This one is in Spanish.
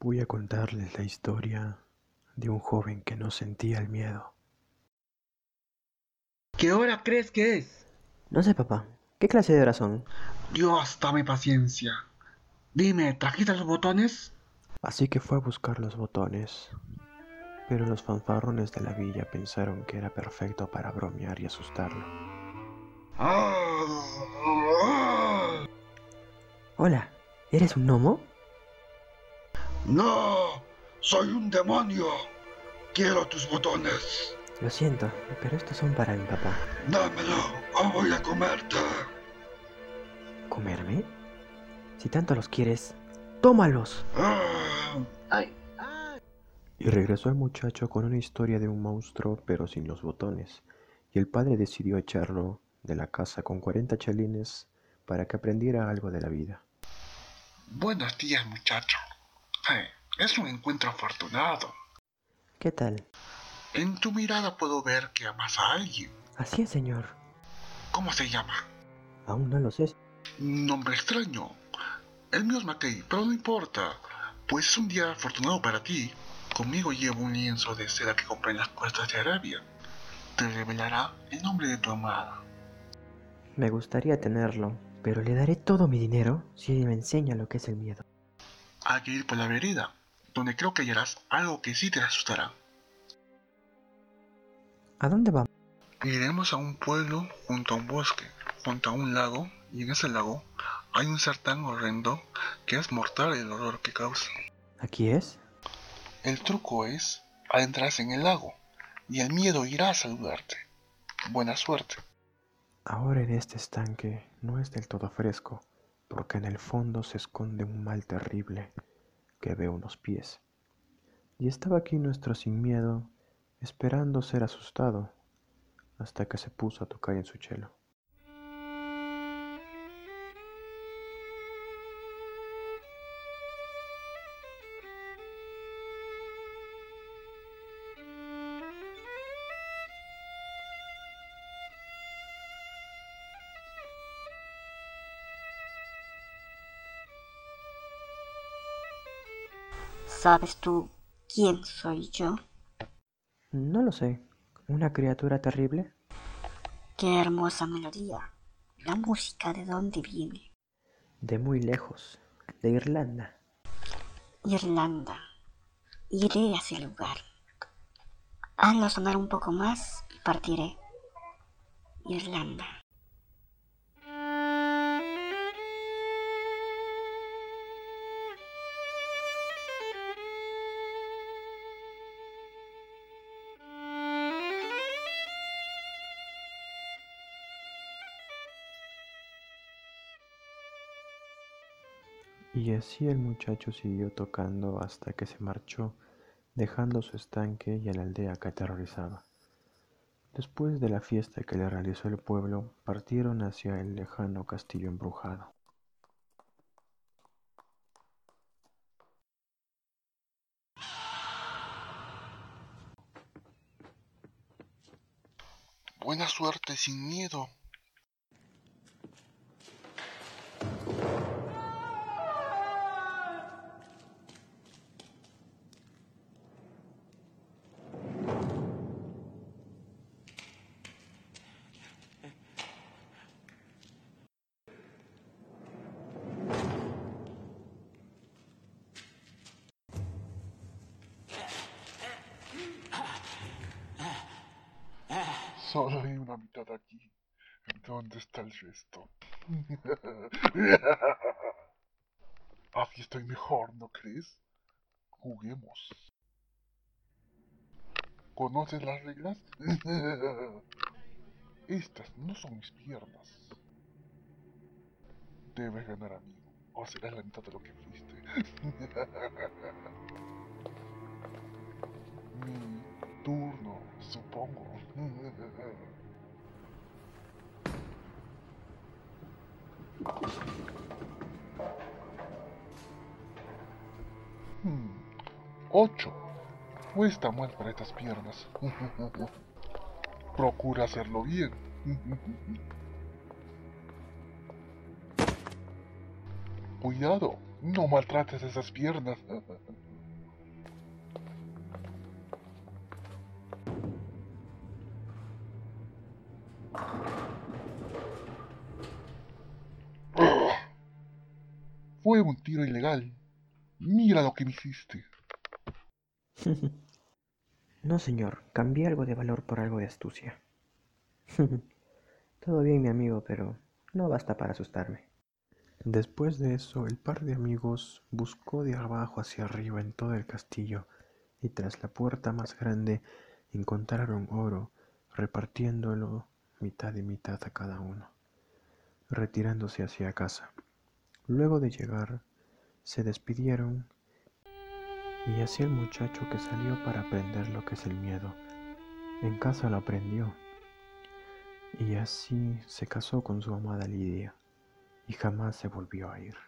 Voy a contarles la historia de un joven que no sentía el miedo. ¿Qué hora crees que es? No sé, papá. ¿Qué clase de hora son? Dios, dame paciencia. Dime, ¿trajiste los botones? Así que fue a buscar los botones. Pero los fanfarrones de la villa pensaron que era perfecto para bromear y asustarlo. Hola, ¿eres un gnomo? No, soy un demonio. Quiero tus botones. Lo siento, pero estos son para mi papá. Dámelo o voy a comerte. ¿Comerme? Si tanto los quieres, tómalos. Ay, Y regresó el muchacho con una historia de un monstruo pero sin los botones. Y el padre decidió echarlo de la casa con 40 chelines para que aprendiera algo de la vida. Buenos días, muchacho. Es un encuentro afortunado. ¿Qué tal? En tu mirada puedo ver que amas a alguien. Así es, señor. ¿Cómo se llama? Aún no lo sé. Nombre extraño. El mío es McKay, pero no importa, pues es un día afortunado para ti. Conmigo llevo un lienzo de seda que compré en las costas de Arabia. Te revelará el nombre de tu amada. Me gustaría tenerlo, pero le daré todo mi dinero si me enseña lo que es el miedo. Hay que ir por la vereda, donde creo que hallarás algo que sí te asustará. ¿A dónde vamos? Iremos a un pueblo junto a un bosque, junto a un lago, y en ese lago hay un ser tan horrendo que es mortal el olor que causa. ¿Aquí es? El truco es adentrarse en el lago, y el miedo irá a saludarte. Buena suerte. Ahora en este estanque no es del todo fresco, porque en el fondo se esconde un mal terrible que ve unos pies. Y estaba aquí nuestro sin miedo, esperando ser asustado, hasta que se puso a tocar en su chelo. ¿Sabes tú quién soy yo? No lo sé. ¿Una criatura terrible? Qué hermosa melodía. ¿La música de dónde viene? De muy lejos. De Irlanda. Irlanda. Iré a ese lugar. Hazlo sonar un poco más y partiré. Irlanda. Y así el muchacho siguió tocando hasta que se marchó, dejando su estanque y a la aldea que aterrorizaba. Después de la fiesta que le realizó el pueblo, partieron hacia el lejano castillo embrujado. Buena suerte sin miedo. Solo hay una mitad aquí. ¿Dónde está el resto? Así estoy mejor, ¿no crees? Juguemos. ¿Conoces las reglas? Estas no son mis piernas. Debes ganar, amigo, o serás la mitad de lo que fuiste. supongo. Hmm, Ocho. No está mal para estas piernas. Procura hacerlo bien. Cuidado, no maltrates esas piernas. Fue un tiro ilegal. Mira lo que me hiciste. no, señor. Cambié algo de valor por algo de astucia. Todo bien, mi amigo, pero no basta para asustarme. Después de eso, el par de amigos buscó de abajo hacia arriba en todo el castillo y tras la puerta más grande encontraron oro repartiéndolo mitad y mitad a cada uno, retirándose hacia casa. Luego de llegar, se despidieron y así el muchacho que salió para aprender lo que es el miedo, en casa lo aprendió. Y así se casó con su amada Lidia y jamás se volvió a ir.